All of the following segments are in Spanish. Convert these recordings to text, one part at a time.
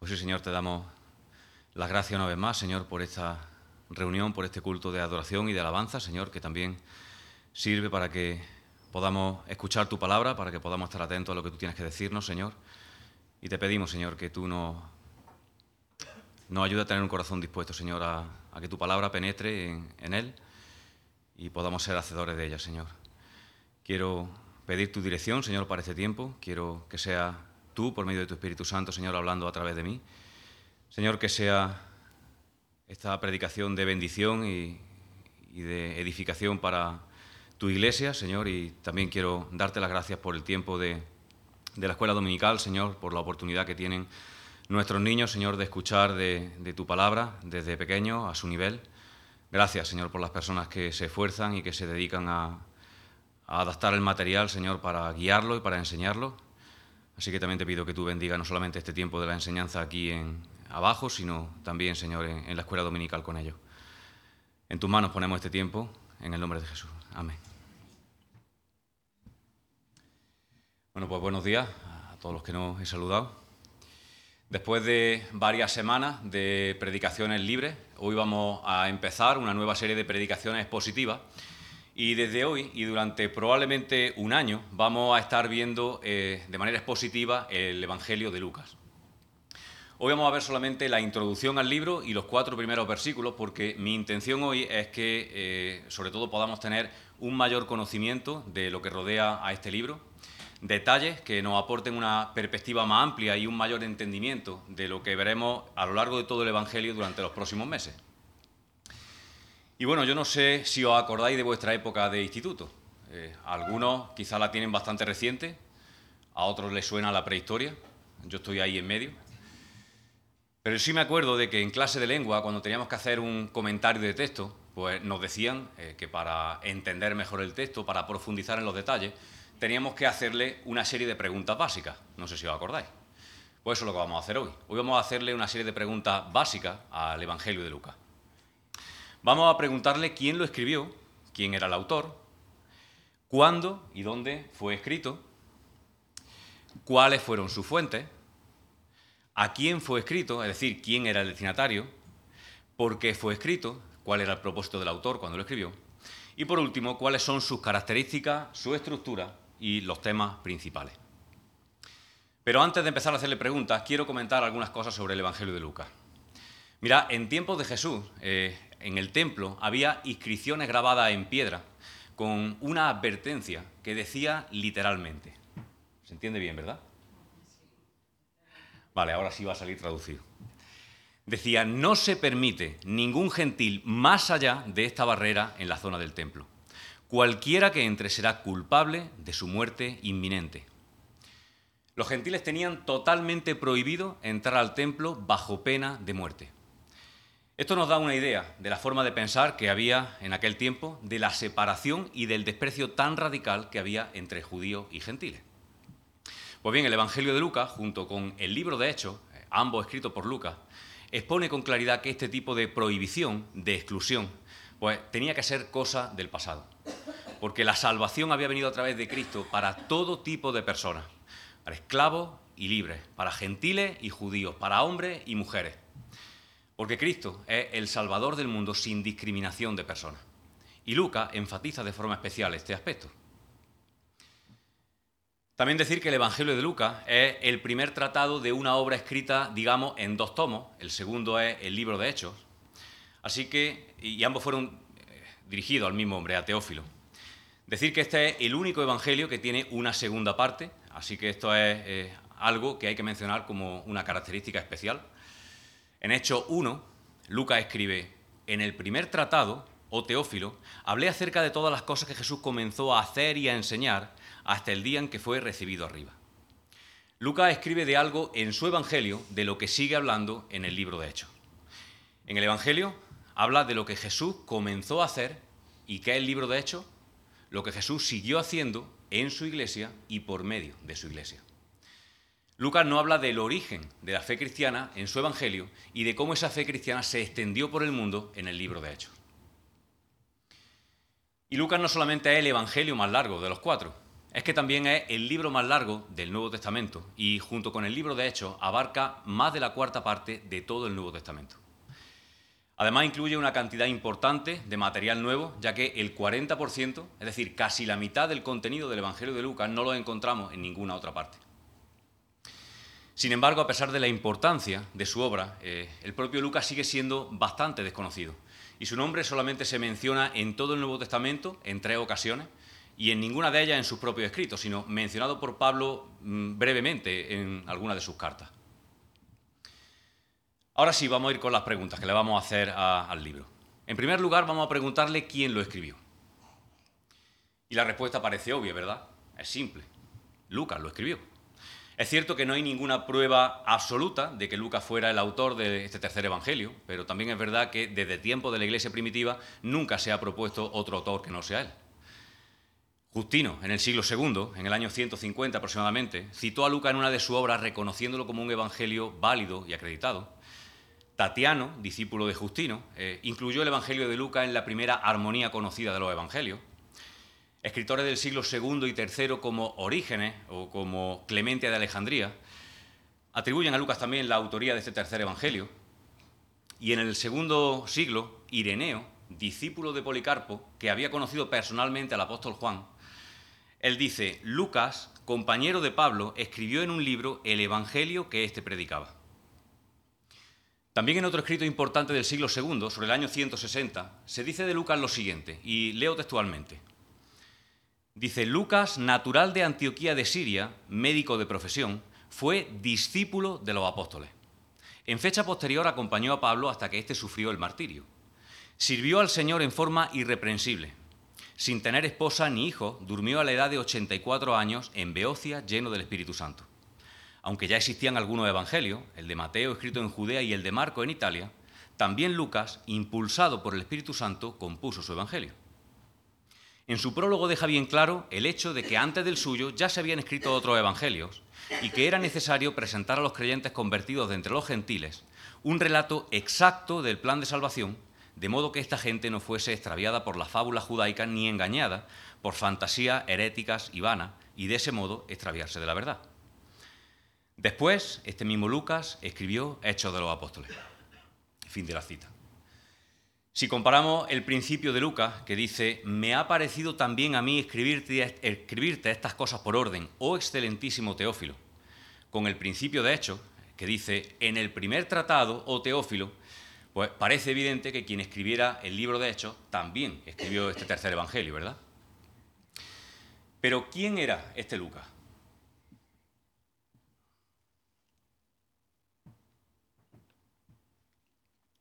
Pues sí, Señor, te damos las gracias una vez más, Señor, por esta reunión, por este culto de adoración y de alabanza, Señor, que también sirve para que podamos escuchar tu palabra, para que podamos estar atentos a lo que tú tienes que decirnos, Señor. Y te pedimos, Señor, que tú nos, nos ayudes a tener un corazón dispuesto, Señor, a, que tu palabra penetre en, en él y podamos ser hacedores de ella, Señor. Quiero pedir tu dirección, Señor, para este tiempo. Quiero que sea tú, por medio de tu Espíritu Santo, Señor, hablando a través de mí. Señor, que sea esta predicación de bendición y, de edificación para tu iglesia, Señor, y también quiero darte las gracias por el tiempo de, la escuela dominical, Señor, por la oportunidad que tienen nuestros niños, Señor, de escuchar de, tu palabra desde pequeño a su nivel. Gracias, Señor, por las personas que se esfuerzan y que se dedican a adaptar el material, Señor, para guiarlo y para enseñarlo. Así que también te pido que tú bendiga no solamente este tiempo de la enseñanza aquí en abajo, sino también, Señor, en, la escuela dominical con ellos. En tus manos ponemos este tiempo, en el nombre de Jesús. Amén. Bueno, pues buenos días a todos los que nos he saludado. Después de varias semanas de predicaciones libres, hoy vamos a empezar una nueva serie de predicaciones positivas y desde hoy y durante probablemente un año vamos a estar viendo eh, de manera expositiva el Evangelio de Lucas. Hoy vamos a ver solamente la introducción al libro y los cuatro primeros versículos porque mi intención hoy es que eh, sobre todo podamos tener un mayor conocimiento de lo que rodea a este libro, detalles que nos aporten una perspectiva más amplia y un mayor entendimiento de lo que veremos a lo largo de todo el Evangelio durante los próximos meses. Y bueno, yo no sé si os acordáis de vuestra época de instituto. Eh, algunos quizá la tienen bastante reciente, a otros les suena la prehistoria. Yo estoy ahí en medio. Pero sí me acuerdo de que en clase de lengua, cuando teníamos que hacer un comentario de texto, pues nos decían eh, que para entender mejor el texto, para profundizar en los detalles, teníamos que hacerle una serie de preguntas básicas. No sé si os acordáis. Pues eso es lo que vamos a hacer hoy. Hoy vamos a hacerle una serie de preguntas básicas al Evangelio de Lucas. Vamos a preguntarle quién lo escribió, quién era el autor, cuándo y dónde fue escrito, cuáles fueron sus fuentes, a quién fue escrito, es decir, quién era el destinatario, por qué fue escrito, cuál era el propósito del autor cuando lo escribió, y por último, cuáles son sus características, su estructura y los temas principales. Pero antes de empezar a hacerle preguntas, quiero comentar algunas cosas sobre el Evangelio de Lucas. Mira, en tiempos de Jesús, eh, en el templo había inscripciones grabadas en piedra con una advertencia que decía literalmente. ¿Se entiende bien, verdad? Vale, ahora sí va a salir traducido. Decía, no se permite ningún gentil más allá de esta barrera en la zona del templo. Cualquiera que entre será culpable de su muerte inminente. Los gentiles tenían totalmente prohibido entrar al templo bajo pena de muerte. Esto nos da una idea de la forma de pensar que había en aquel tiempo, de la separación y del desprecio tan radical que había entre judíos y gentiles. Pues bien, el Evangelio de Lucas, junto con el libro de Hechos, ambos escritos por Lucas, expone con claridad que este tipo de prohibición, de exclusión, pues tenía que ser cosa del pasado. Porque la salvación había venido a través de Cristo para todo tipo de personas, para esclavos y libres, para gentiles y judíos, para hombres y mujeres. Porque Cristo es el Salvador del mundo sin discriminación de personas. Y Lucas enfatiza de forma especial este aspecto. También decir que el Evangelio de Lucas es el primer tratado de una obra escrita, digamos, en dos tomos. El segundo es el libro de Hechos. Así que, y ambos fueron eh, dirigidos al mismo hombre, a Teófilo. Decir que este es el único Evangelio que tiene una segunda parte, así que esto es eh, algo que hay que mencionar como una característica especial. En Hechos 1, Lucas escribe, en el primer tratado, o oh Teófilo, hablé acerca de todas las cosas que Jesús comenzó a hacer y a enseñar hasta el día en que fue recibido arriba. Lucas escribe de algo en su Evangelio de lo que sigue hablando en el libro de Hechos. En el Evangelio habla de lo que Jesús comenzó a hacer y que es el libro de Hechos, lo que Jesús siguió haciendo en su iglesia y por medio de su iglesia. Lucas no habla del origen de la fe cristiana en su Evangelio y de cómo esa fe cristiana se extendió por el mundo en el libro de Hechos. Y Lucas no solamente es el Evangelio más largo de los cuatro, es que también es el libro más largo del Nuevo Testamento y junto con el libro de Hechos abarca más de la cuarta parte de todo el Nuevo Testamento. Además incluye una cantidad importante de material nuevo, ya que el 40%, es decir, casi la mitad del contenido del Evangelio de Lucas no lo encontramos en ninguna otra parte. Sin embargo, a pesar de la importancia de su obra, eh, el propio Lucas sigue siendo bastante desconocido y su nombre solamente se menciona en todo el Nuevo Testamento en tres ocasiones y en ninguna de ellas en sus propios escritos, sino mencionado por Pablo mm, brevemente en alguna de sus cartas. Ahora sí, vamos a ir con las preguntas que le vamos a hacer al libro. En primer lugar, vamos a preguntarle quién lo escribió. Y la respuesta parece obvia, ¿verdad? Es simple. Lucas lo escribió. Es cierto que no hay ninguna prueba absoluta de que Lucas fuera el autor de este tercer evangelio, pero también es verdad que desde tiempo de la iglesia primitiva nunca se ha propuesto otro autor que no sea él. Justino, en el siglo II, en el año 150 aproximadamente, citó a Lucas en una de sus obras reconociéndolo como un evangelio válido y acreditado. Tatiano, discípulo de Justino, eh, incluyó el Evangelio de Lucas en la primera armonía conocida de los Evangelios. Escritores del siglo II y III como Orígenes o como Clemente de Alejandría atribuyen a Lucas también la autoría de este tercer Evangelio. Y en el segundo siglo, Ireneo, discípulo de Policarpo, que había conocido personalmente al apóstol Juan, él dice, Lucas, compañero de Pablo, escribió en un libro el Evangelio que éste predicaba. También en otro escrito importante del siglo II, sobre el año 160, se dice de Lucas lo siguiente, y leo textualmente. Dice, Lucas, natural de Antioquía de Siria, médico de profesión, fue discípulo de los apóstoles. En fecha posterior acompañó a Pablo hasta que éste sufrió el martirio. Sirvió al Señor en forma irreprensible. Sin tener esposa ni hijo, durmió a la edad de 84 años en Beocia lleno del Espíritu Santo aunque ya existían algunos evangelios, el de Mateo escrito en Judea y el de Marco en Italia, también Lucas, impulsado por el Espíritu Santo, compuso su evangelio. En su prólogo deja bien claro el hecho de que antes del suyo ya se habían escrito otros evangelios y que era necesario presentar a los creyentes convertidos de entre los gentiles un relato exacto del plan de salvación, de modo que esta gente no fuese extraviada por la fábula judaica ni engañada por fantasías heréticas y vanas y de ese modo extraviarse de la verdad. Después, este mismo Lucas escribió Hechos de los Apóstoles. Fin de la cita. Si comparamos el principio de Lucas, que dice, me ha parecido también a mí escribirte, escribirte estas cosas por orden, oh excelentísimo Teófilo, con el principio de Hechos, que dice, en el primer tratado, oh Teófilo, pues parece evidente que quien escribiera el libro de Hechos también escribió este tercer evangelio, ¿verdad? Pero ¿quién era este Lucas?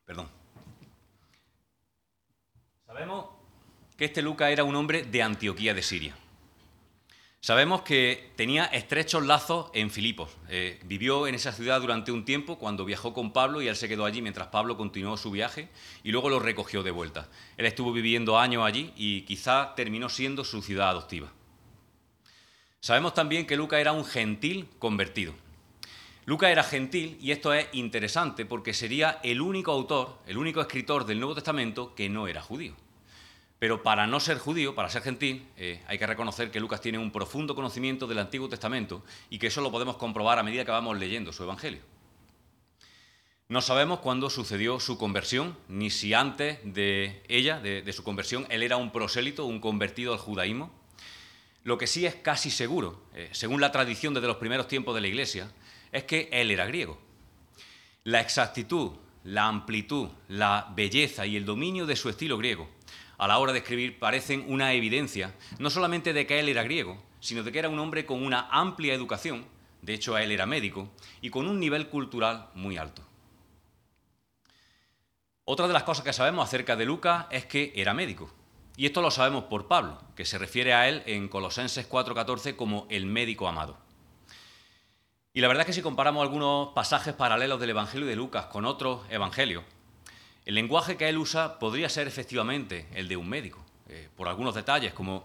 Perdón. Sabemos que este Lucas era un hombre de Antioquía de Siria. Sabemos que tenía estrechos lazos en Filipos. Eh, vivió en esa ciudad durante un tiempo cuando viajó con Pablo y él se quedó allí mientras Pablo continuó su viaje y luego lo recogió de vuelta. Él estuvo viviendo años allí y quizá terminó siendo su ciudad adoptiva. Sabemos también que Lucas era un gentil convertido. Lucas era gentil y esto es interesante porque sería el único autor, el único escritor del Nuevo Testamento que no era judío. Pero para no ser judío, para ser gentil, eh, hay que reconocer que Lucas tiene un profundo conocimiento del Antiguo Testamento y que eso lo podemos comprobar a medida que vamos leyendo su Evangelio. No sabemos cuándo sucedió su conversión, ni si antes de ella, de, su conversión, él era un prosélito, un convertido al judaísmo. Lo que sí es casi seguro, eh, según la tradición desde los primeros tiempos de la Iglesia, es que él era griego. La exactitud, la amplitud, la belleza y el dominio de su estilo griego a la hora de escribir parecen una evidencia no solamente de que él era griego, sino de que era un hombre con una amplia educación, de hecho él era médico, y con un nivel cultural muy alto. Otra de las cosas que sabemos acerca de Lucas es que era médico. Y esto lo sabemos por Pablo, que se refiere a él en Colosenses 4:14 como el médico amado. Y la verdad es que si comparamos algunos pasajes paralelos del Evangelio de Lucas con otros evangelios, el lenguaje que él usa podría ser efectivamente el de un médico, eh, por algunos detalles, como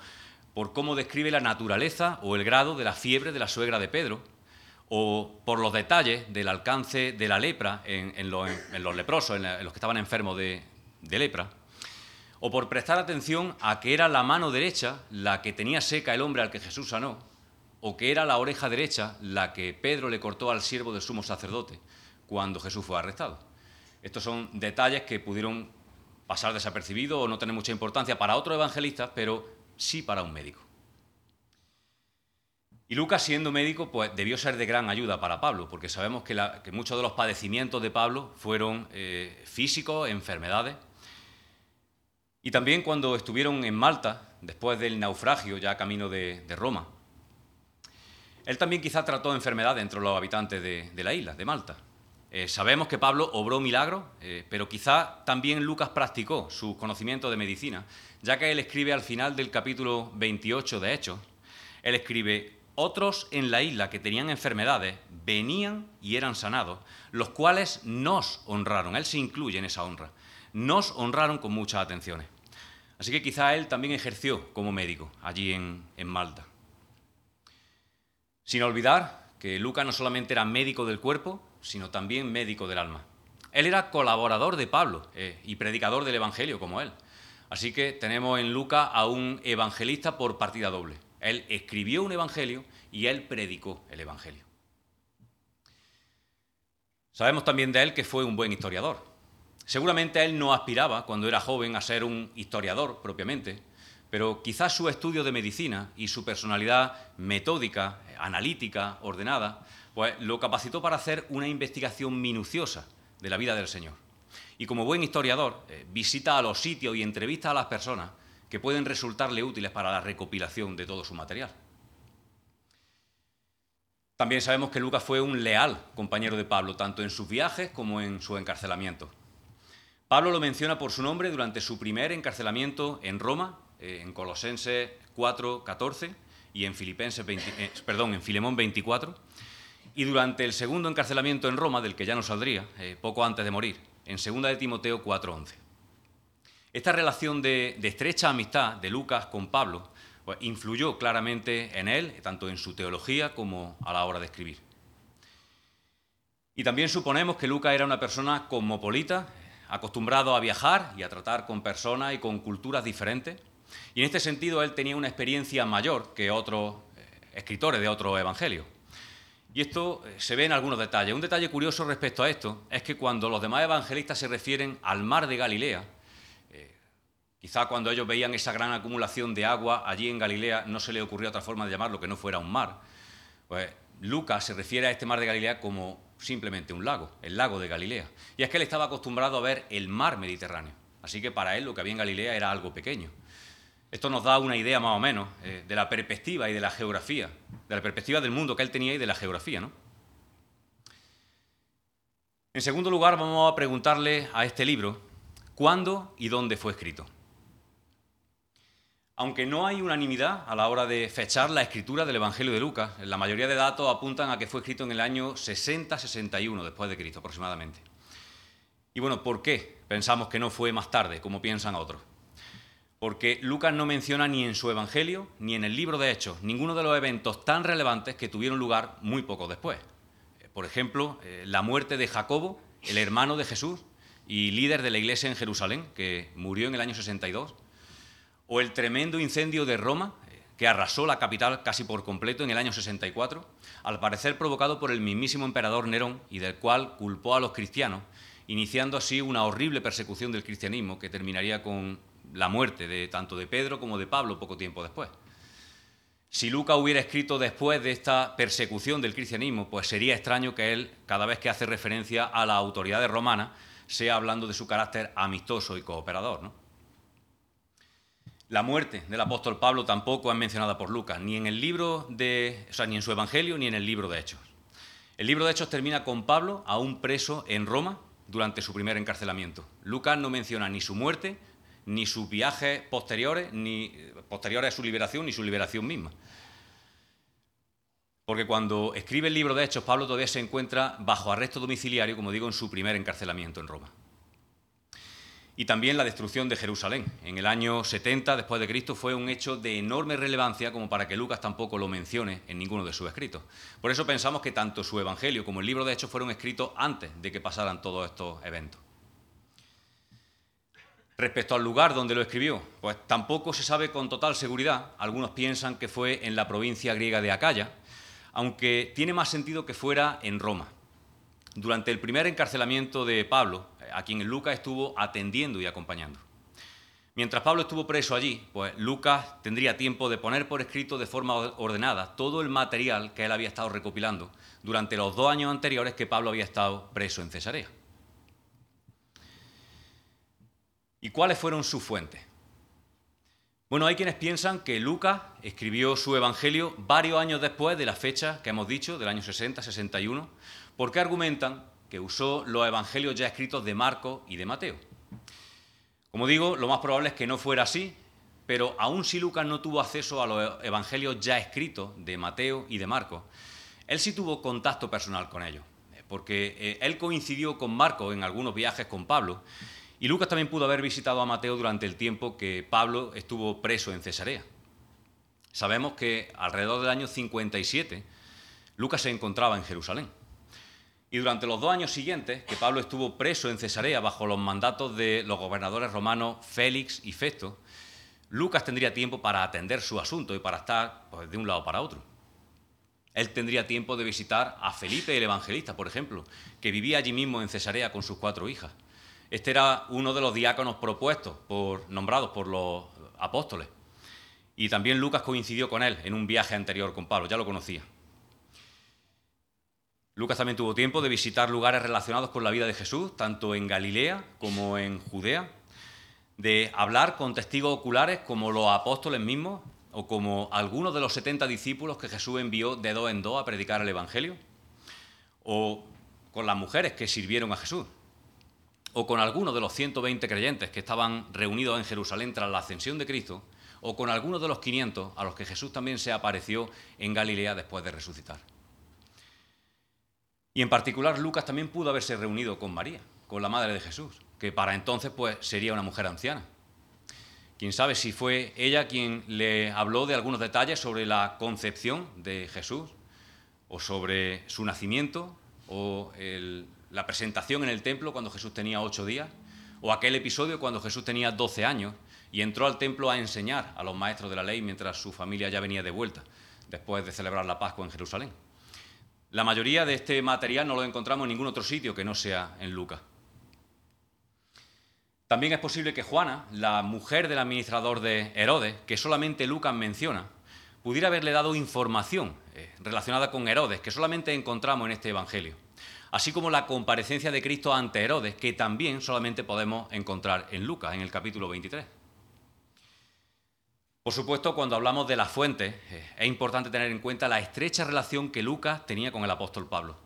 por cómo describe la naturaleza o el grado de la fiebre de la suegra de Pedro, o por los detalles del alcance de la lepra en, los, leprosos, en, los que estaban enfermos de, de lepra, o por prestar atención a que era la mano derecha la que tenía seca el hombre al que Jesús sanó, o que era la oreja derecha la que Pedro le cortó al siervo del sumo sacerdote cuando Jesús fue arrestado. Estos son detalles que pudieron pasar desapercibidos o no tener mucha importancia para otros evangelistas, pero sí para un médico. Y Lucas, siendo médico, pues debió ser de gran ayuda para Pablo, porque sabemos que, muchos de los padecimientos de Pablo fueron eh, físicos, enfermedades. Y también cuando estuvieron en Malta, después del naufragio, ya camino de, Roma, él también quizá trató enfermedades entre los habitantes de la isla, de Malta. Eh, sabemos que Pablo obró milagros, eh, pero quizá también Lucas practicó su conocimiento de medicina, ya que él escribe al final del capítulo 28 de Hechos, él escribe, otros en la isla que tenían enfermedades venían y eran sanados, los cuales nos honraron, él se incluye en esa honra, nos honraron con muchas atenciones. Así que quizá él también ejerció como médico allí en, en Malta. Sin olvidar que Lucas no solamente era médico del cuerpo, sino también médico del alma. Él era colaborador de Pablo eh, y predicador del Evangelio como él. Así que tenemos en Lucas a un evangelista por partida doble. Él escribió un Evangelio y él predicó el Evangelio. Sabemos también de él que fue un buen historiador. Seguramente él no aspiraba cuando era joven a ser un historiador propiamente, pero quizás su estudio de medicina y su personalidad metódica, analítica, ordenada, pues lo capacitó para hacer una investigación minuciosa de la vida del Señor. Y como buen historiador, eh, visita a los sitios y entrevista a las personas que pueden resultarle útiles para la recopilación de todo su material. También sabemos que Lucas fue un leal compañero de Pablo, tanto en sus viajes como en su encarcelamiento. Pablo lo menciona por su nombre durante su primer encarcelamiento en Roma, eh, en Colosenses 4, 14 y en, Filipenses eh, perdón, en Filemón 24, y durante el segundo encarcelamiento en Roma, del que ya no saldría, eh, poco antes de morir, en 2 de Timoteo 4.11. Esta relación de, estrecha amistad de Lucas con Pablo pues, influyó claramente en él, tanto en su teología como a la hora de escribir. Y también suponemos que Lucas era una persona cosmopolita, acostumbrado a viajar y a tratar con personas y con culturas diferentes. Y en este sentido él tenía una experiencia mayor que otros eh, escritores de otros evangelios. Y esto eh, se ve en algunos detalles. Un detalle curioso respecto a esto es que cuando los demás evangelistas se refieren al mar de Galilea, eh, quizá cuando ellos veían esa gran acumulación de agua allí en Galilea no se le ocurrió otra forma de llamarlo que no fuera un mar. Pues Lucas se refiere a este mar de Galilea como simplemente un lago, el lago de Galilea. Y es que él estaba acostumbrado a ver el mar Mediterráneo. Así que para él lo que había en Galilea era algo pequeño. Esto nos da una idea más o menos eh, de la perspectiva y de la geografía, la perspectiva del mundo que él tenía y de la geografía. ¿no? En segundo lugar, vamos a preguntarle a este libro cuándo y dónde fue escrito. Aunque no hay unanimidad a la hora de fechar la escritura del Evangelio de Lucas, la mayoría de datos apuntan a que fue escrito en el año 60-61 después de Cristo aproximadamente. Y bueno, ¿por qué pensamos que no fue más tarde, como piensan otros? Porque Lucas no menciona ni en su Evangelio ni en el libro de Hechos ninguno de los eventos tan relevantes que tuvieron lugar muy poco después. Eh, por ejemplo, eh, la muerte de Jacobo, el hermano de Jesús y líder de la iglesia en Jerusalén, que murió en el año 62, o el tremendo incendio de Roma, eh, que arrasó la capital casi por completo en el año 64, al parecer provocado por el mismísimo emperador Nerón y del cual culpó a los cristianos, iniciando así una horrible persecución del cristianismo que terminaría con la muerte de tanto de Pedro como de Pablo poco tiempo después. Si Lucas hubiera escrito después de esta persecución del cristianismo, pues sería extraño que él, cada vez que hace referencia a las autoridades romanas, sea hablando de su carácter amistoso y cooperador. La muerte del apóstol Pablo tampoco es mencionada por Lucas, ni en el libro de, o sea, ni en su evangelio ni en el libro de Hechos. El libro de Hechos termina con Pablo aún preso en Roma durante su primer encarcelamiento. Lucas no menciona ni su muerte ni sus viajes posteriores, ni posteriores a su liberación, ni su liberación misma. Porque cuando escribe el libro de Hechos, Pablo todavía se encuentra bajo arresto domiciliario, como digo, en su primer encarcelamiento en Roma. Y también la destrucción de Jerusalén. En el año 70 después de Cristo fue un hecho de enorme relevancia como para que Lucas tampoco lo mencione en ninguno de sus escritos. Por eso pensamos que tanto su Evangelio como el libro de Hechos fueron escritos antes de que pasaran todos estos eventos. Respecto al lugar donde lo escribió, pues tampoco se sabe con total seguridad. Algunos piensan que fue en la provincia griega de Acaya, aunque tiene más sentido que fuera en Roma. Durante el primer encarcelamiento de Pablo, a quien Lucas estuvo atendiendo y acompañando. Mientras Pablo estuvo preso allí, pues Lucas tendría tiempo de poner por escrito de forma ordenada todo el material que él había estado recopilando durante los dos años anteriores que Pablo había estado preso en Cesarea. ¿Y cuáles fueron sus fuentes? Bueno, hay quienes piensan que Lucas escribió su Evangelio varios años después de la fecha que hemos dicho, del año 60-61, porque argumentan que usó los Evangelios ya escritos de Marcos y de Mateo. Como digo, lo más probable es que no fuera así, pero aun si Lucas no tuvo acceso a los Evangelios ya escritos de Mateo y de Marcos, él sí tuvo contacto personal con ellos, porque eh, él coincidió con Marcos en algunos viajes con Pablo y Lucas también pudo haber visitado a Mateo durante el tiempo que Pablo estuvo preso en Cesarea. Sabemos que alrededor del año 57 Lucas se encontraba en Jerusalén. Y durante los dos años siguientes, que Pablo estuvo preso en Cesarea bajo los mandatos de los gobernadores romanos Félix y Festo, Lucas tendría tiempo para atender su asunto y para estar pues, de un lado para otro. Él tendría tiempo de visitar a Felipe el Evangelista, por ejemplo, que vivía allí mismo en Cesarea con sus cuatro hijas. Este era uno de los diáconos propuestos, por, nombrados por los apóstoles. Y también Lucas coincidió con él en un viaje anterior con Pablo, ya lo conocía. Lucas también tuvo tiempo de visitar lugares relacionados con la vida de Jesús, tanto en Galilea como en Judea, de hablar con testigos oculares como los apóstoles mismos o como algunos de los 70 discípulos que Jesús envió de dos en dos a predicar el Evangelio, o con las mujeres que sirvieron a Jesús o con alguno de los 120 creyentes que estaban reunidos en Jerusalén tras la ascensión de Cristo, o con algunos de los 500 a los que Jesús también se apareció en Galilea después de resucitar. Y en particular Lucas también pudo haberse reunido con María, con la madre de Jesús, que para entonces pues sería una mujer anciana. Quién sabe si fue ella quien le habló de algunos detalles sobre la concepción de Jesús, o sobre su nacimiento, o el, la presentación en el templo cuando Jesús tenía ocho días, o aquel episodio cuando Jesús tenía doce años y entró al templo a enseñar a los maestros de la ley mientras su familia ya venía de vuelta, después de celebrar la Pascua en Jerusalén. La mayoría de este material no lo encontramos en ningún otro sitio que no sea en Lucas. También es posible que Juana, la mujer del administrador de Herodes, que solamente Lucas menciona, pudiera haberle dado información eh, relacionada con Herodes, que solamente encontramos en este Evangelio así como la comparecencia de Cristo ante Herodes, que también solamente podemos encontrar en Lucas, en el capítulo 23. Por supuesto, cuando hablamos de las fuentes, eh, es importante tener en cuenta la estrecha relación que Lucas tenía con el apóstol Pablo.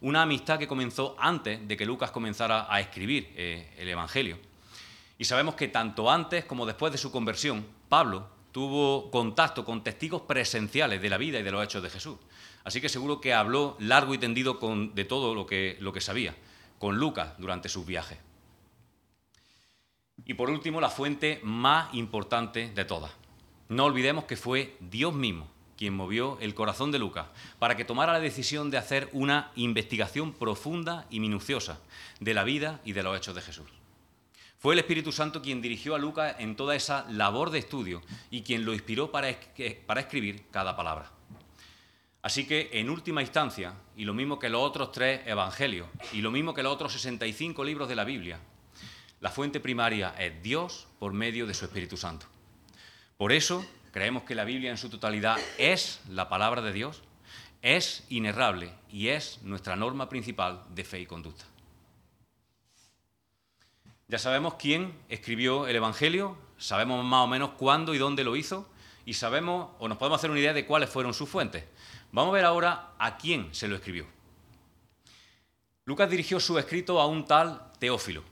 Una amistad que comenzó antes de que Lucas comenzara a escribir eh, el Evangelio. Y sabemos que tanto antes como después de su conversión, Pablo tuvo contacto con testigos presenciales de la vida y de los hechos de Jesús. Así que seguro que habló largo y tendido de todo lo que, lo que sabía, con Lucas durante sus viajes. Y por último, la fuente más importante de todas. No olvidemos que fue Dios mismo quien movió el corazón de Lucas para que tomara la decisión de hacer una investigación profunda y minuciosa de la vida y de los hechos de Jesús. Fue el Espíritu Santo quien dirigió a Lucas en toda esa labor de estudio y quien lo inspiró para, para escribir cada palabra. Así que, en última instancia, y lo mismo que los otros tres evangelios, y lo mismo que los otros 65 libros de la Biblia, la fuente primaria es Dios por medio de su Espíritu Santo. Por eso creemos que la Biblia en su totalidad es la palabra de Dios, es inerrable y es nuestra norma principal de fe y conducta. Ya sabemos quién escribió el Evangelio, sabemos más o menos cuándo y dónde lo hizo, y sabemos o nos podemos hacer una idea de cuáles fueron sus fuentes. Vamos a ver ahora a quién se lo escribió. Lucas dirigió su escrito a un tal Teófilo,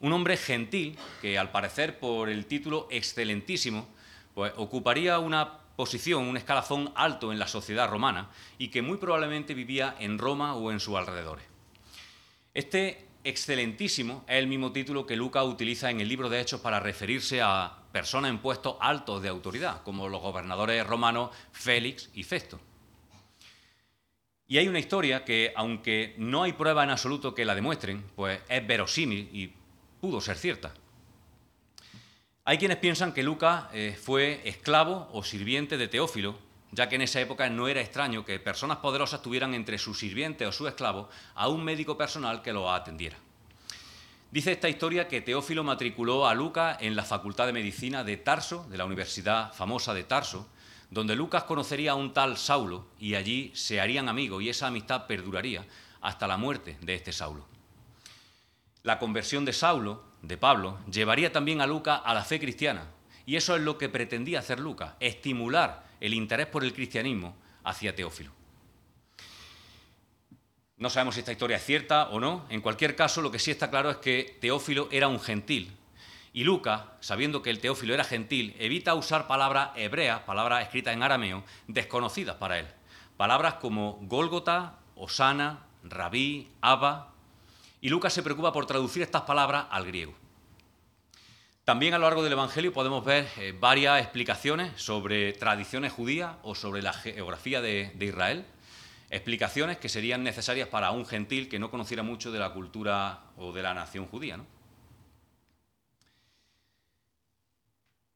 un hombre gentil que al parecer por el título excelentísimo, pues ocuparía una posición, un escalafón alto en la sociedad romana y que muy probablemente vivía en Roma o en sus alrededores. Este excelentísimo es el mismo título que Lucas utiliza en el libro de Hechos para referirse a personas en puestos altos de autoridad, como los gobernadores romanos Félix y Festo. Y hay una historia que, aunque no hay prueba en absoluto que la demuestren, pues es verosímil y pudo ser cierta. Hay quienes piensan que Lucas eh, fue esclavo o sirviente de Teófilo, ya que en esa época no era extraño que personas poderosas tuvieran entre sus sirvientes o sus esclavos a un médico personal que los atendiera. Dice esta historia que Teófilo matriculó a Lucas en la Facultad de Medicina de Tarso, de la Universidad famosa de Tarso, donde Lucas conocería a un tal Saulo y allí se harían amigos y esa amistad perduraría hasta la muerte de este Saulo. La conversión de Saulo, de Pablo, llevaría también a Lucas a la fe cristiana y eso es lo que pretendía hacer Lucas, estimular el interés por el cristianismo hacia Teófilo. No sabemos si esta historia es cierta o no. En cualquier caso, lo que sí está claro es que Teófilo era un gentil. Y Lucas, sabiendo que el Teófilo era gentil, evita usar palabras hebreas, palabras escritas en arameo, desconocidas para él. Palabras como Gólgota, Osana, Rabí, Abba. Y Lucas se preocupa por traducir estas palabras al griego. También a lo largo del Evangelio podemos ver eh, varias explicaciones sobre tradiciones judías o sobre la geografía de, Israel explicaciones que serían necesarias para un gentil que no conociera mucho de la cultura o de la nación judía.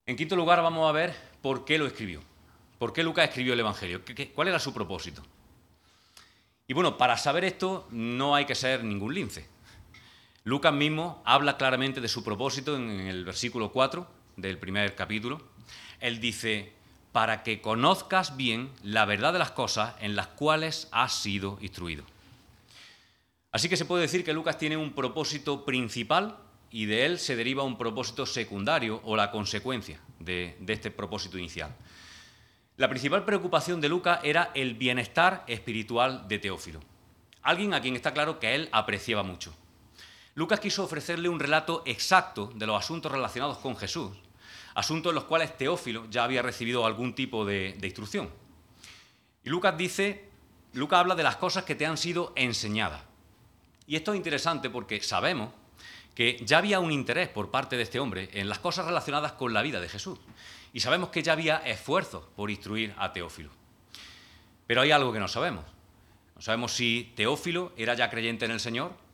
En quinto lugar vamos a ver por qué lo escribió. ¿Por qué Lucas escribió el Evangelio? ¿Cuál era su propósito? Y bueno, para saber esto no hay que ser ningún lince. Lucas mismo habla claramente de su propósito en el versículo 4 del primer capítulo. Él dice, para que conozcas bien la verdad de las cosas en las cuales has sido instruido. Así que se puede decir que Lucas tiene un propósito principal y de él se deriva un propósito secundario o la consecuencia de, este propósito inicial. La principal preocupación de Lucas era el bienestar espiritual de Teófilo, alguien a quien está claro que él apreciaba mucho. Lucas quiso ofrecerle un relato exacto de los asuntos relacionados con Jesús, asuntos en los cuales Teófilo ya había recibido algún tipo de, instrucción. Y Lucas dice, Lucas habla de las cosas que te han sido enseñadas. Y esto es interesante porque sabemos que ya había un interés por parte de este hombre en las cosas relacionadas con la vida de Jesús. Y sabemos que ya había esfuerzos por instruir a Teófilo. Pero hay algo que no sabemos. No sabemos si Teófilo era ya creyente en el Señor.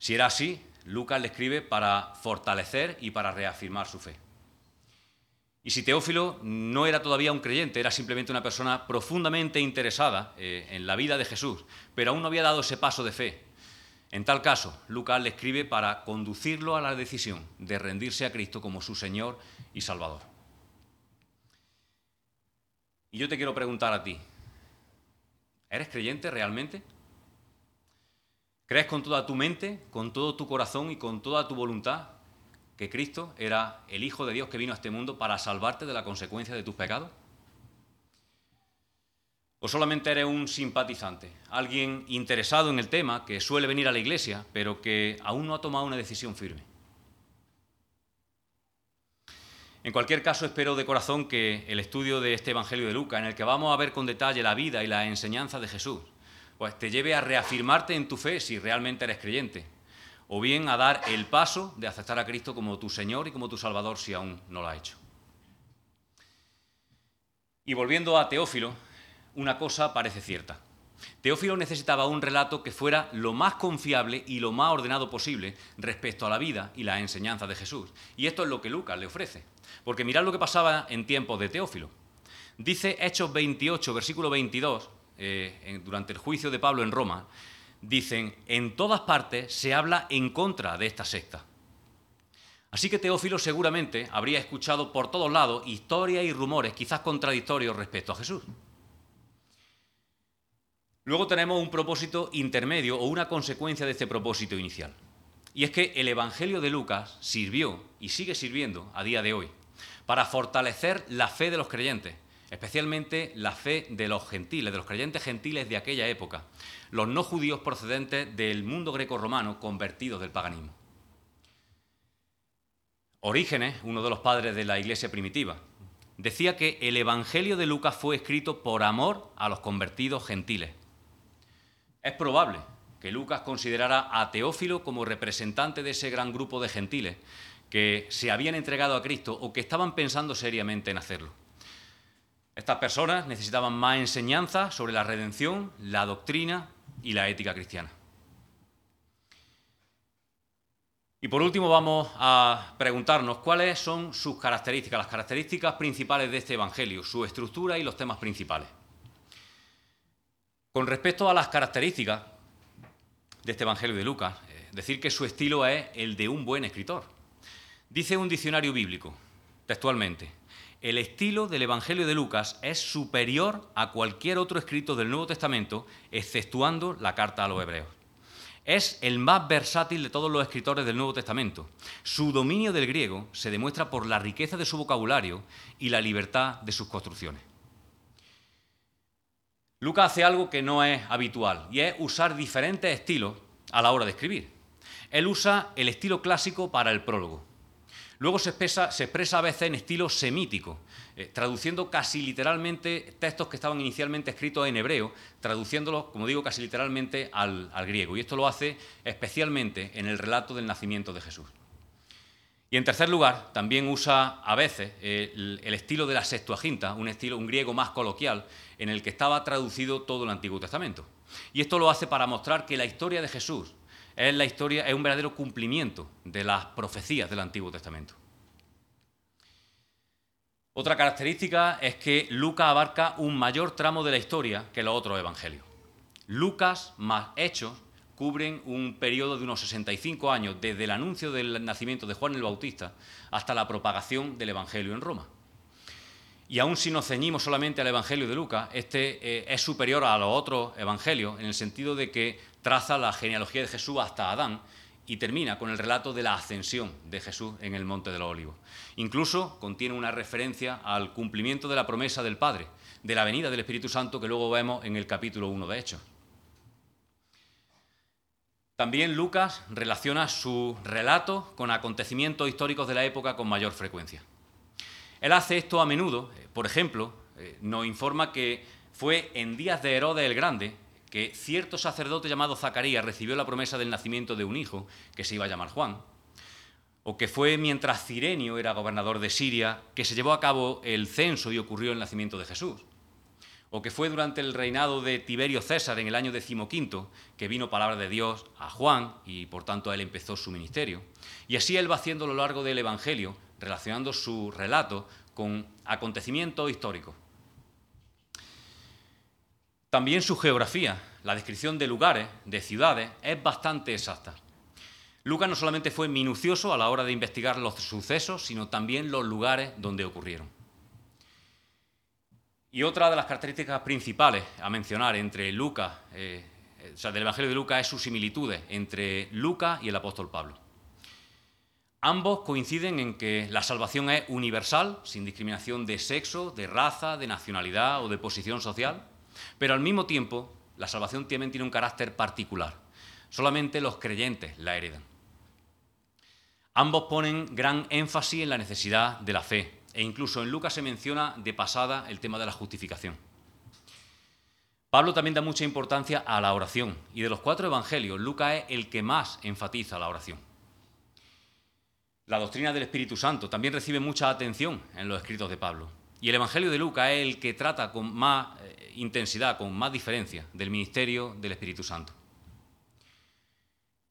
Si era así, Lucas le escribe para fortalecer y para reafirmar su fe. Y si Teófilo no era todavía un creyente, era simplemente una persona profundamente interesada eh, en la vida de Jesús, pero aún no había dado ese paso de fe. En tal caso, Lucas le escribe para conducirlo a la decisión de rendirse a Cristo como su Señor y Salvador. Y yo te quiero preguntar a ti, ¿eres creyente realmente? ¿Crees con toda tu mente, con todo tu corazón y con toda tu voluntad que Cristo era el Hijo de Dios que vino a este mundo para salvarte de la consecuencia de tus pecados? ¿O solamente eres un simpatizante, alguien interesado en el tema, que suele venir a la iglesia, pero que aún no ha tomado una decisión firme? En cualquier caso, espero de corazón que el estudio de este Evangelio de Lucas, en el que vamos a ver con detalle la vida y la enseñanza de Jesús, pues te lleve a reafirmarte en tu fe si realmente eres creyente, o bien a dar el paso de aceptar a Cristo como tu Señor y como tu Salvador si aún no lo ha hecho. Y volviendo a Teófilo, una cosa parece cierta. Teófilo necesitaba un relato que fuera lo más confiable y lo más ordenado posible respecto a la vida y la enseñanza de Jesús. Y esto es lo que Lucas le ofrece. Porque mirad lo que pasaba en tiempos de Teófilo. Dice Hechos 28, versículo 22, eh, durante el juicio de Pablo en Roma, dicen, en todas partes se habla en contra de esta secta. Así que Teófilo seguramente habría escuchado por todos lados historias y rumores quizás contradictorios respecto a Jesús. Luego tenemos un propósito intermedio o una consecuencia de este propósito inicial. Y es que el Evangelio de Lucas sirvió y sigue sirviendo a día de hoy para fortalecer la fe de los creyentes, especialmente la fe de los gentiles, de los creyentes gentiles de aquella época, los no judíos procedentes del mundo greco-romano convertidos del paganismo. Orígenes, uno de los padres de la iglesia primitiva, decía que el Evangelio de Lucas fue escrito por amor a los convertidos gentiles. Es probable que Lucas considerara a Teófilo como representante de ese gran grupo de gentiles que se habían entregado a Cristo o que estaban pensando seriamente en hacerlo. Estas personas necesitaban más enseñanza sobre la redención, la doctrina y la ética cristiana. Y por último vamos a preguntarnos cuáles son sus características, las características principales de este Evangelio, su estructura y los temas principales. Con respecto a las características de este Evangelio de Lucas, eh, decir que su estilo es el de un buen escritor. Dice un diccionario bíblico, textualmente, el estilo del Evangelio de Lucas es superior a cualquier otro escrito del Nuevo Testamento, exceptuando la carta a los hebreos. Es el más versátil de todos los escritores del Nuevo Testamento. Su dominio del griego se demuestra por la riqueza de su vocabulario y la libertad de sus construcciones. Lucas hace algo que no es habitual y es usar diferentes estilos a la hora de escribir. Él usa el estilo clásico para el prólogo. Luego se expresa, a veces en estilo semítico, eh, traduciendo casi literalmente textos que estaban inicialmente escritos en hebreo, traduciéndolos, como digo, casi literalmente al, griego. Y esto lo hace especialmente en el relato del nacimiento de Jesús. Y en tercer lugar, también usa a veces el, el, estilo de la Septuaginta, un estilo, un griego más coloquial, en el que estaba traducido todo el Antiguo Testamento. Y esto lo hace para mostrar que la historia de Jesús es la historia, es un verdadero cumplimiento de las profecías del Antiguo Testamento. Otra característica es que Lucas abarca un mayor tramo de la historia que los otros evangelios. Lucas más Hechos cubren un periodo de unos 65 años desde el anuncio del nacimiento de Juan el Bautista hasta la propagación del Evangelio en Roma. Y aún si nos ceñimos solamente al Evangelio de Lucas, este eh, es superior a los otros evangelios en el sentido de que traza la genealogía de Jesús hasta Adán y termina con el relato de la ascensión de Jesús en el Monte de los Olivos. Incluso contiene una referencia al cumplimiento de la promesa del Padre, de la venida del Espíritu Santo que luego vemos en el capítulo 1 de Hechos. También Lucas relaciona su relato con acontecimientos históricos de la época con mayor frecuencia. Él hace esto a menudo, por ejemplo, eh, nos informa que fue en días de Herodes el Grande que cierto sacerdote llamado Zacarías recibió la promesa del nacimiento de un hijo que se iba a llamar Juan, o que fue mientras Cirenio era gobernador de Siria que se llevó a cabo el censo y ocurrió el nacimiento de Jesús, o que fue durante el reinado de Tiberio César en el año decimoquinto que vino palabra de Dios a Juan y por tanto él empezó su ministerio. Y así él va haciendo a lo largo del Evangelio, relacionando su relato con acontecimientos históricos. También su geografía, la descripción de lugares, de ciudades, es bastante exacta. Lucas no solamente fue minucioso a la hora de investigar los sucesos, sino también los lugares donde ocurrieron. Y otra de las características principales a mencionar entre Lucas, eh, o sea, del Evangelio de Lucas, es sus similitudes entre Lucas y el apóstol Pablo. Ambos coinciden en que la salvación es universal, sin discriminación de sexo, de raza, de nacionalidad o de posición social. Pero al mismo tiempo, la salvación también tiene un carácter particular. Solamente los creyentes la heredan. Ambos ponen gran énfasis en la necesidad de la fe, e incluso en Lucas se menciona de pasada el tema de la justificación. Pablo también da mucha importancia a la oración, y de los cuatro evangelios, Lucas es el que más enfatiza la oración. La doctrina del Espíritu Santo también recibe mucha atención en los escritos de Pablo. Y el Evangelio de Lucas es el que trata con más eh, intensidad, con más diferencia, del ministerio del Espíritu Santo.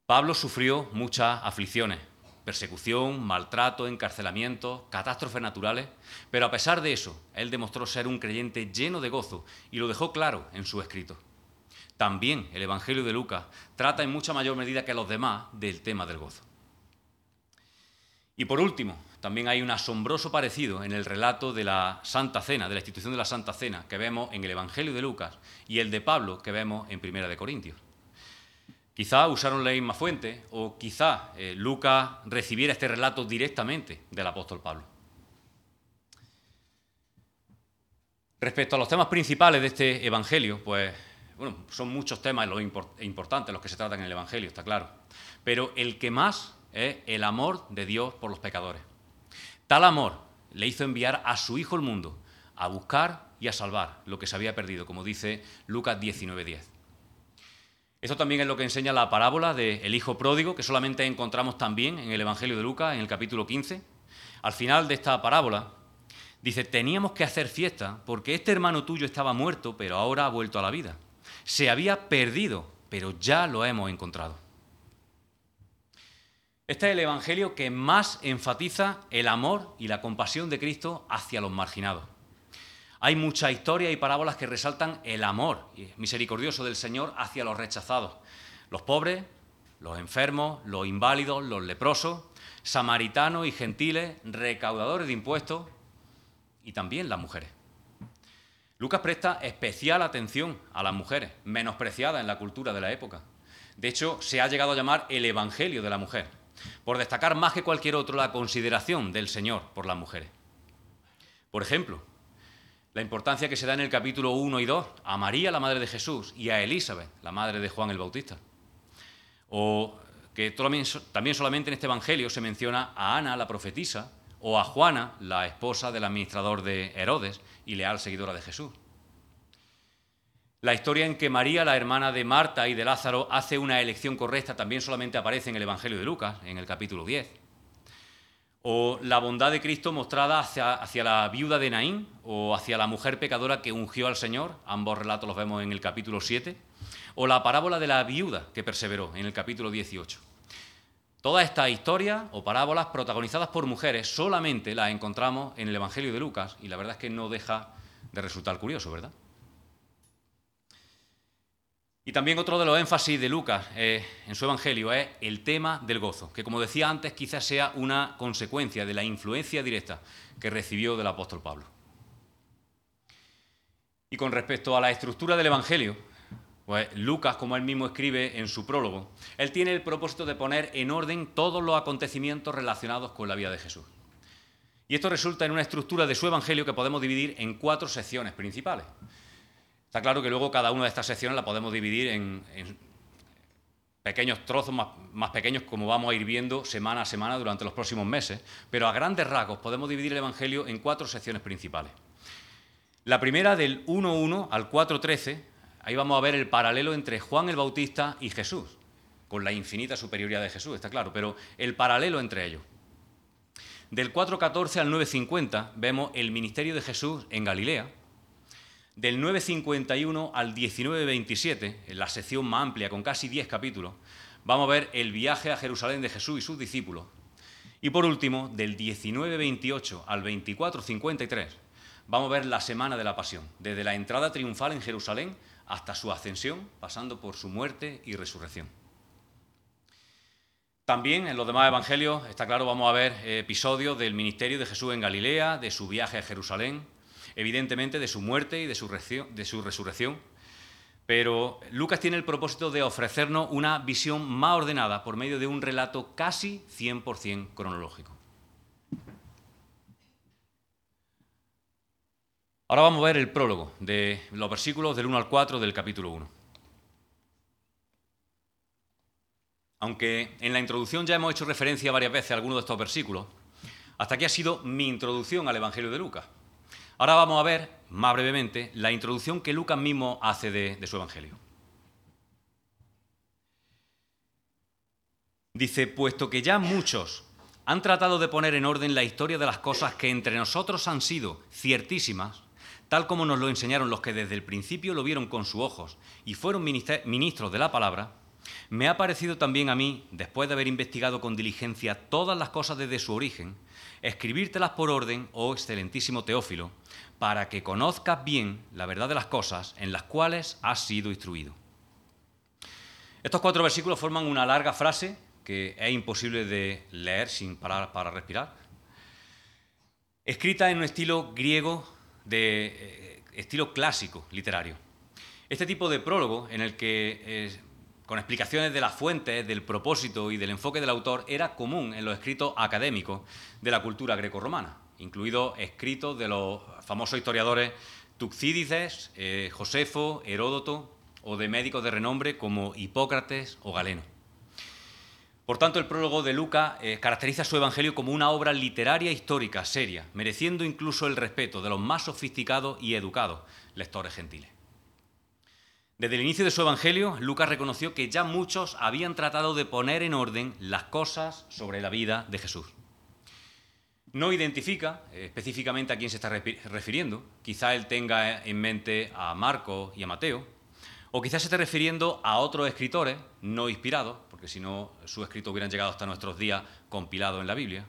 Pablo sufrió muchas aflicciones, persecución, maltrato, encarcelamiento, catástrofes naturales, pero a pesar de eso, él demostró ser un creyente lleno de gozo y lo dejó claro en su escrito. También el Evangelio de Lucas trata en mucha mayor medida que los demás del tema del gozo. Y por último, también hay un asombroso parecido en el relato de la Santa Cena, de la institución de la Santa Cena, que vemos en el Evangelio de Lucas y el de Pablo, que vemos en Primera de Corintios. Quizá usaron la misma fuente o quizá eh, Lucas recibiera este relato directamente del apóstol Pablo. Respecto a los temas principales de este Evangelio, pues bueno, son muchos temas los importantes los que se tratan en el Evangelio, está claro. Pero el que más es el amor de Dios por los pecadores. Tal amor le hizo enviar a su Hijo al mundo, a buscar y a salvar lo que se había perdido, como dice Lucas 19:10. Esto también es lo que enseña la parábola del Hijo Pródigo, que solamente encontramos también en el Evangelio de Lucas, en el capítulo 15. Al final de esta parábola, dice, teníamos que hacer fiesta porque este hermano tuyo estaba muerto, pero ahora ha vuelto a la vida. Se había perdido, pero ya lo hemos encontrado. Este es el Evangelio que más enfatiza el amor y la compasión de Cristo hacia los marginados. Hay muchas historias y parábolas que resaltan el amor misericordioso del Señor hacia los rechazados, los pobres, los enfermos, los inválidos, los leprosos, samaritanos y gentiles, recaudadores de impuestos y también las mujeres. Lucas presta especial atención a las mujeres, menospreciadas en la cultura de la época. De hecho, se ha llegado a llamar el Evangelio de la mujer, por destacar más que cualquier otro la consideración del Señor por las mujeres. Por ejemplo, la importancia que se da en el capítulo 1 y 2 a María, la madre de Jesús, y a Elizabeth, la madre de Juan el Bautista. O que también solamente en este Evangelio se menciona a Ana, la profetisa, o a Juana, la esposa del administrador de Herodes y leal seguidora de Jesús. La historia en que María, la hermana de Marta y de Lázaro, hace una elección correcta también solamente aparece en el Evangelio de Lucas, en el capítulo 10 o la bondad de Cristo mostrada hacia, la viuda de Naín o hacia la mujer pecadora que ungió al Señor, ambos relatos los vemos en el capítulo 7, o la parábola de la viuda que perseveró en el capítulo 18. Todas estas historias o parábolas protagonizadas por mujeres solamente las encontramos en el Evangelio de Lucas y la verdad es que no deja de resultar curioso, ¿verdad? Y también otro de los énfasis de Lucas eh, en su Evangelio es el tema del gozo, que como decía antes quizás sea una consecuencia de la influencia directa que recibió del apóstol Pablo. Y con respecto a la estructura del Evangelio, pues Lucas, como él mismo escribe en su prólogo, él tiene el propósito de poner en orden todos los acontecimientos relacionados con la vida de Jesús. Y esto resulta en una estructura de su Evangelio que podemos dividir en cuatro secciones principales. Está claro que luego cada una de estas secciones la podemos dividir en, pequeños trozos más, pequeños como vamos a ir viendo semana a semana durante los próximos meses, pero a grandes rasgos podemos dividir el Evangelio en cuatro secciones principales. La primera del 1.1 al 4.13, ahí vamos a ver el paralelo entre Juan el Bautista y Jesús, con la infinita superioridad de Jesús, está claro, pero el paralelo entre ellos. Del 4.14 al 9.50 vemos el ministerio de Jesús en Galilea, del 951 al 1927, en la sección más amplia, con casi 10 capítulos, vamos a ver el viaje a Jerusalén de Jesús y sus discípulos. Y por último, del 1928 al 2453, vamos a ver la semana de la pasión, desde la entrada triunfal en Jerusalén hasta su ascensión, pasando por su muerte y resurrección. También en los demás evangelios, está claro, vamos a ver episodios del ministerio de Jesús en Galilea, de su viaje a Jerusalén, evidentemente de su muerte y de su, resurrección, pero Lucas tiene el propósito de ofrecernos una visión más ordenada por medio de un relato casi 100% cronológico. Ahora vamos a ver el prólogo de los versículos del 1 al 4 del capítulo 1. Aunque en la introducción ya hemos hecho referencia varias veces a algunos de estos versículos, hasta aquí ha sido mi introducción al Evangelio de Lucas. Ahora vamos a ver, más brevemente, la introducción que Lucas mismo hace de, su Evangelio. Dice, puesto que ya muchos han tratado de poner en orden la historia de las cosas que entre nosotros han sido ciertísimas, tal como nos lo enseñaron los que desde el principio lo vieron con sus ojos y fueron ministros de la palabra, me ha parecido también a mí, después de haber investigado con diligencia todas las cosas desde su origen, escribírtelas por orden, oh excelentísimo Teófilo, para que conozcas bien la verdad de las cosas en las cuales has sido instruido. Estos cuatro versículos forman una larga frase que es imposible de leer sin parar para respirar, escrita en un estilo griego de eh, estilo clásico literario. Este tipo de prólogo en el que eh, con explicaciones de las fuentes, del propósito y del enfoque del autor, era común en los escritos académicos de la cultura grecorromana, incluidos escritos de los famosos historiadores Tucídides, eh, Josefo, Heródoto o de médicos de renombre como Hipócrates o Galeno. Por tanto, el prólogo de Lucas eh, caracteriza su evangelio como una obra literaria histórica seria, mereciendo incluso el respeto de los más sofisticados y educados lectores gentiles. Desde el inicio de su Evangelio, Lucas reconoció que ya muchos habían tratado de poner en orden las cosas sobre la vida de Jesús. No identifica eh, específicamente a quién se está refiriendo, quizá él tenga en mente a Marcos y a Mateo, O quizás se esté refiriendo a otros escritores no inspirados, porque si no, sus escritos hubieran llegado hasta nuestros días compilados en la Biblia.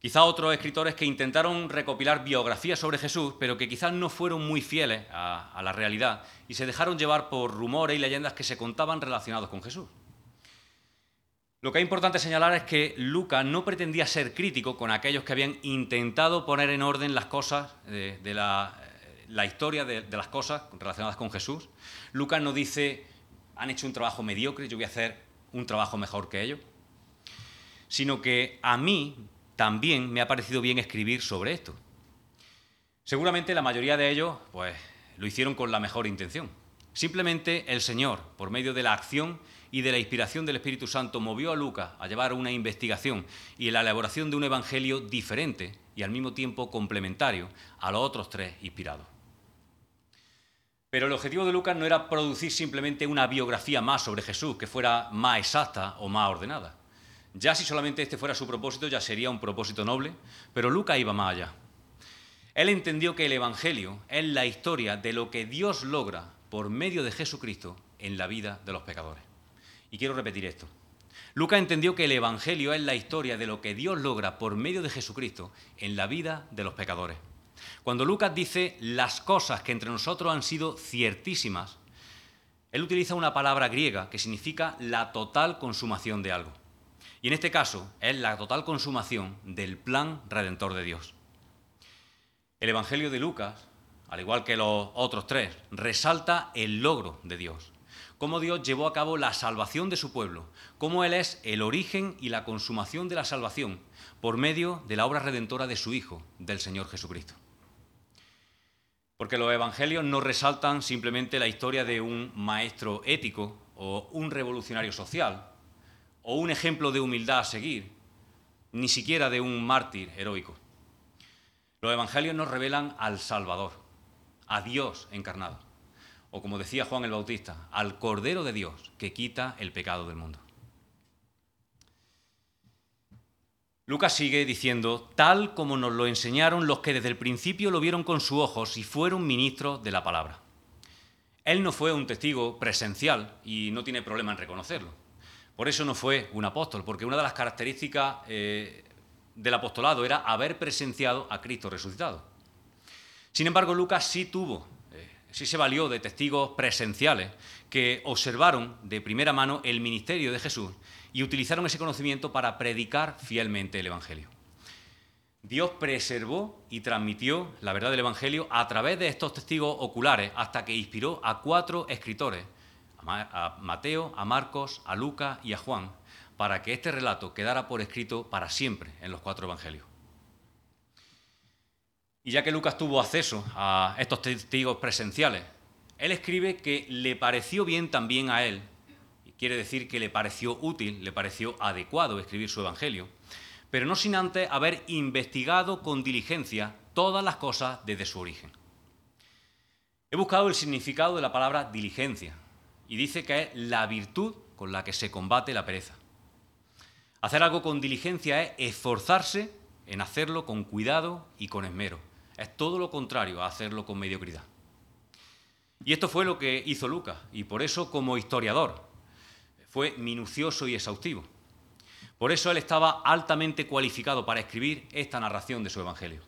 Quizá otros escritores que intentaron recopilar biografías sobre Jesús, pero que quizás no fueron muy fieles a, la realidad y se dejaron llevar por rumores y leyendas que se contaban relacionados con Jesús. Lo que es importante señalar es que Lucas no pretendía ser crítico con aquellos que habían intentado poner en orden las cosas de, de la, la, historia de, de las cosas relacionadas con Jesús. Lucas no dice, han hecho un trabajo mediocre, yo voy a hacer un trabajo mejor que ellos, sino que a mí también me ha parecido bien escribir sobre esto. Seguramente la mayoría de ellos, pues, lo hicieron con la mejor intención. Simplemente el Señor, por medio de la acción y de la inspiración del Espíritu Santo movió a Lucas a llevar una investigación y la elaboración de un evangelio diferente y al mismo tiempo complementario a los otros tres inspirados. Pero el objetivo de Lucas no era producir simplemente una biografía más sobre Jesús que fuera más exacta o más ordenada. Ya si solamente este fuera su propósito, ya sería un propósito noble, pero Lucas iba más allá. Él entendió que el Evangelio es la historia de lo que Dios logra por medio de Jesucristo en la vida de los pecadores. Y quiero repetir esto. Lucas entendió que el Evangelio es la historia de lo que Dios logra por medio de Jesucristo en la vida de los pecadores. Cuando Lucas dice las cosas que entre nosotros han sido ciertísimas, él utiliza una palabra griega que significa la total consumación de algo. Y en este caso es la total consumación del plan redentor de Dios. El Evangelio de Lucas, al igual que los otros tres, resalta el logro de Dios, cómo Dios llevó a cabo la salvación de su pueblo, cómo Él es el origen y la consumación de la salvación por medio de la obra redentora de su Hijo, del Señor Jesucristo. Porque los evangelios no resaltan simplemente la historia de un maestro ético o un revolucionario social o un ejemplo de humildad a seguir, ni siquiera de un mártir heroico. Los evangelios nos revelan al Salvador, a Dios encarnado o como decía Juan el Bautista, al Cordero de Dios que quita el pecado del mundo. Lucas sigue diciendo, tal como nos lo enseñaron los que desde el principio lo vieron con sus ojos y fueron ministros de la palabra. Él no fue un testigo presencial y no tiene problema en reconocerlo. Por eso no fue un apóstol, porque una de las características eh, del apostolado era haber presenciado a Cristo resucitado. Sin embargo, Lucas sí tuvo sí se valió de testigos presenciales que observaron de primera mano el ministerio de Jesús y utilizaron ese conocimiento para predicar fielmente el Evangelio. Dios preservó y transmitió la verdad del Evangelio a través de estos testigos oculares hasta que inspiró a cuatro escritores, a Mateo, a Marcos, a Lucas y a Juan, para que este relato quedara por escrito para siempre en los cuatro Evangelios. Y ya que Lucas tuvo acceso a estos testigos presenciales, él escribe que le pareció bien también a él, y quiere decir que le pareció útil, le pareció adecuado escribir su evangelio, pero no sin antes haber investigado con diligencia todas las cosas desde su origen. He buscado el significado de la palabra diligencia y dice que es la virtud con la que se combate la pereza. Hacer algo con diligencia es esforzarse en hacerlo con cuidado y con esmero. Es todo lo contrario a hacerlo con mediocridad. Y esto fue lo que hizo Lucas, y por eso como historiador fue minucioso y exhaustivo. Por eso él estaba altamente cualificado para escribir esta narración de su Evangelio.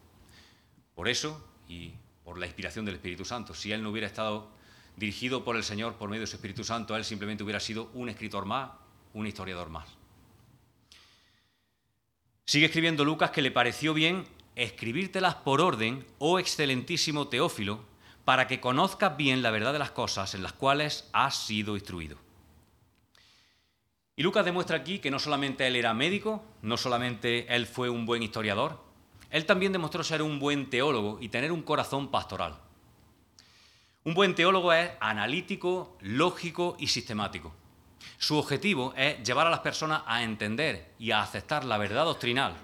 Por eso, y por la inspiración del Espíritu Santo, si él no hubiera estado dirigido por el Señor por medio de su Espíritu Santo, él simplemente hubiera sido un escritor más, un historiador más. Sigue escribiendo Lucas que le pareció bien escribírtelas por orden, oh excelentísimo Teófilo, para que conozcas bien la verdad de las cosas en las cuales has sido instruido. Y Lucas demuestra aquí que no solamente él era médico, no solamente él fue un buen historiador, él también demostró ser un buen teólogo y tener un corazón pastoral. Un buen teólogo es analítico, lógico y sistemático. Su objetivo es llevar a las personas a entender y a aceptar la verdad doctrinal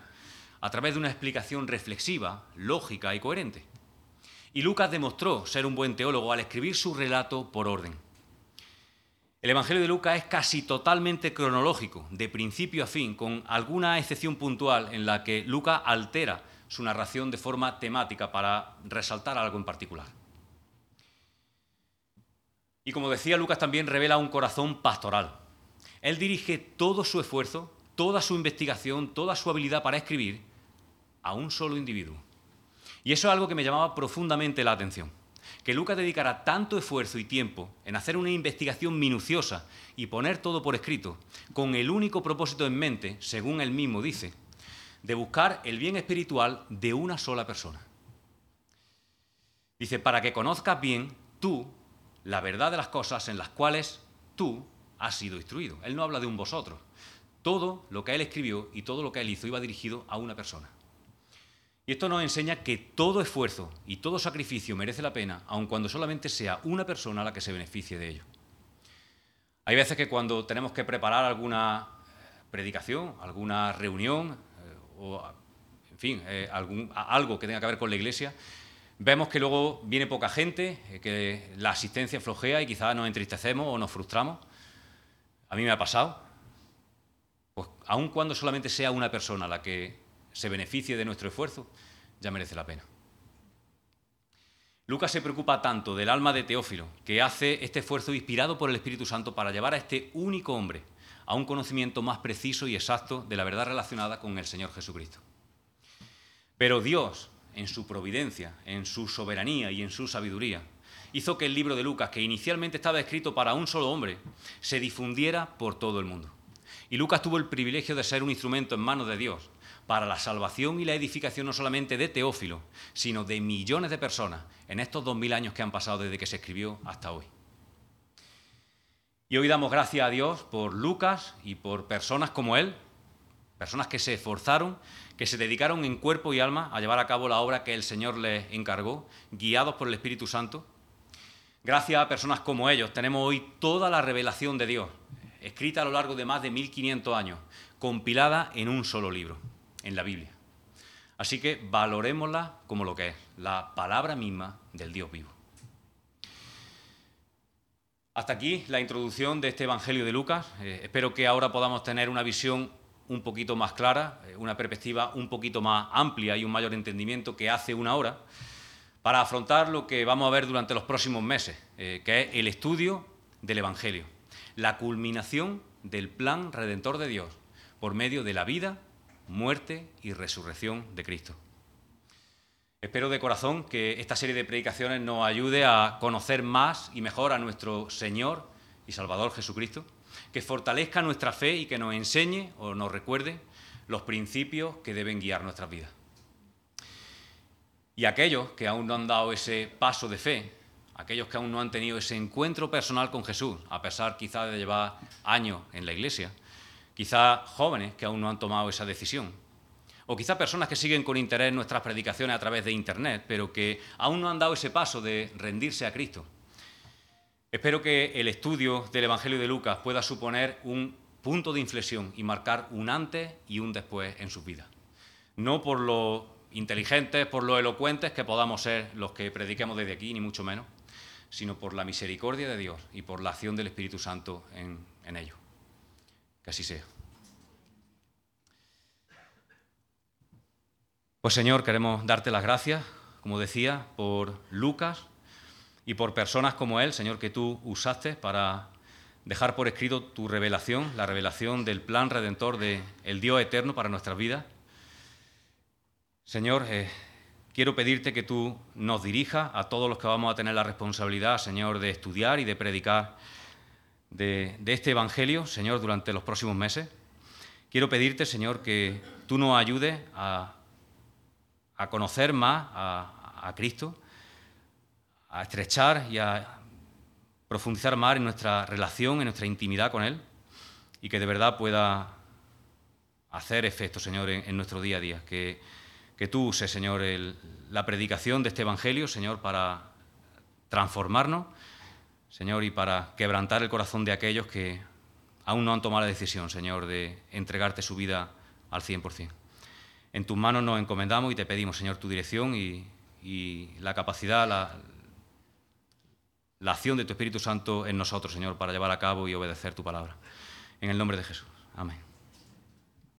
a través de una explicación reflexiva, lógica y coherente. Y Lucas demostró ser un buen teólogo al escribir su relato por orden. El Evangelio de Lucas es casi totalmente cronológico, de principio a fin, con alguna excepción puntual en la que Lucas altera su narración de forma temática para resaltar algo en particular. Y como decía Lucas, también revela un corazón pastoral. Él dirige todo su esfuerzo, toda su investigación, toda su habilidad para escribir a un solo individuo. Y eso es algo que me llamaba profundamente la atención. Que Lucas dedicara tanto esfuerzo y tiempo en hacer una investigación minuciosa y poner todo por escrito, con el único propósito en mente, según él mismo dice, de buscar el bien espiritual de una sola persona. Dice, para que conozcas bien tú la verdad de las cosas en las cuales tú has sido instruido. Él no habla de un vosotros. Todo lo que él escribió y todo lo que él hizo iba dirigido a una persona. Y esto nos enseña que todo esfuerzo y todo sacrificio merece la pena, aun cuando solamente sea una persona la que se beneficie de ello. Hay veces que cuando tenemos que preparar alguna predicación, alguna reunión eh, o, en fin, eh, algo que tenga que ver con la iglesia, vemos que luego viene poca gente, eh, que la asistencia flojea y quizás nos entristecemos o nos frustramos. A mí me ha pasado. Pues aun cuando solamente sea una persona la que se beneficie de nuestro esfuerzo, ya merece la pena. Lucas se preocupa tanto del alma de Teófilo, que hace este esfuerzo inspirado por el Espíritu Santo para llevar a este único hombre a un conocimiento más preciso y exacto de la verdad relacionada con el Señor Jesucristo. Pero Dios, en su providencia, en su soberanía y en su sabiduría, hizo que el libro de Lucas, que inicialmente estaba escrito para un solo hombre, se difundiera por todo el mundo. Y Lucas tuvo el privilegio de ser un instrumento en manos de Dios para la salvación y la edificación no solamente de Teófilo, sino de millones de personas en estos dos mil años que han pasado desde que se escribió hasta hoy. Y hoy damos gracias a Dios por Lucas y por personas como él, personas que se esforzaron, que se dedicaron en cuerpo y alma a llevar a cabo la obra que el Señor les encargó, guiados por el Espíritu Santo. Gracias a personas como ellos tenemos hoy toda la revelación de Dios, escrita a lo largo de más de 1500 años, compilada en un solo libro en la Biblia. Así que valorémosla como lo que es, la palabra misma del Dios vivo. Hasta aquí la introducción de este Evangelio de Lucas. Eh, espero que ahora podamos tener una visión un poquito más clara, eh, una perspectiva un poquito más amplia y un mayor entendimiento que hace una hora para afrontar lo que vamos a ver durante los próximos meses, eh, que es el estudio del Evangelio, la culminación del plan redentor de Dios por medio de la vida muerte y resurrección de Cristo. Espero de corazón que esta serie de predicaciones nos ayude a conocer más y mejor a nuestro Señor y Salvador Jesucristo, que fortalezca nuestra fe y que nos enseñe o nos recuerde los principios que deben guiar nuestras vidas. Y aquellos que aún no han dado ese paso de fe, aquellos que aún no han tenido ese encuentro personal con Jesús, a pesar quizá de llevar años en la iglesia, quizá jóvenes que aún no han tomado esa decisión, o quizá personas que siguen con interés nuestras predicaciones a través de Internet, pero que aún no han dado ese paso de rendirse a Cristo. Espero que el estudio del Evangelio de Lucas pueda suponer un punto de inflexión y marcar un antes y un después en sus vidas. No por lo inteligentes, por lo elocuentes que podamos ser los que prediquemos desde aquí, ni mucho menos, sino por la misericordia de Dios y por la acción del Espíritu Santo en, en ellos. Que así sea. Pues Señor, queremos darte las gracias, como decía, por Lucas y por personas como él, Señor, que tú usaste para dejar por escrito tu revelación, la revelación del plan redentor del el Dios eterno para nuestras vidas. Señor, eh, quiero pedirte que tú nos dirijas a todos los que vamos a tener la responsabilidad, Señor, de estudiar y de predicar de, este Evangelio, Señor, durante los próximos meses. Quiero pedirte, Señor, que tú nos ayudes a, conocer más a, Cristo, a estrechar y a profundizar más en nuestra relación, en nuestra intimidad con Él, y que de verdad pueda hacer efecto, Señor, en, nuestro día a día. Que, tú uses, Señor, la predicación de este Evangelio, Señor, para transformarnos Señor, y para quebrantar el corazón de aquellos que aún no han tomado la decisión, Señor, de entregarte su vida al 100%. En tus manos nos encomendamos y te pedimos, Señor, tu dirección y, la capacidad, la, la acción de tu Espíritu Santo en nosotros, Señor, para llevar a cabo y obedecer tu palabra. En el nombre de Jesús. Amén.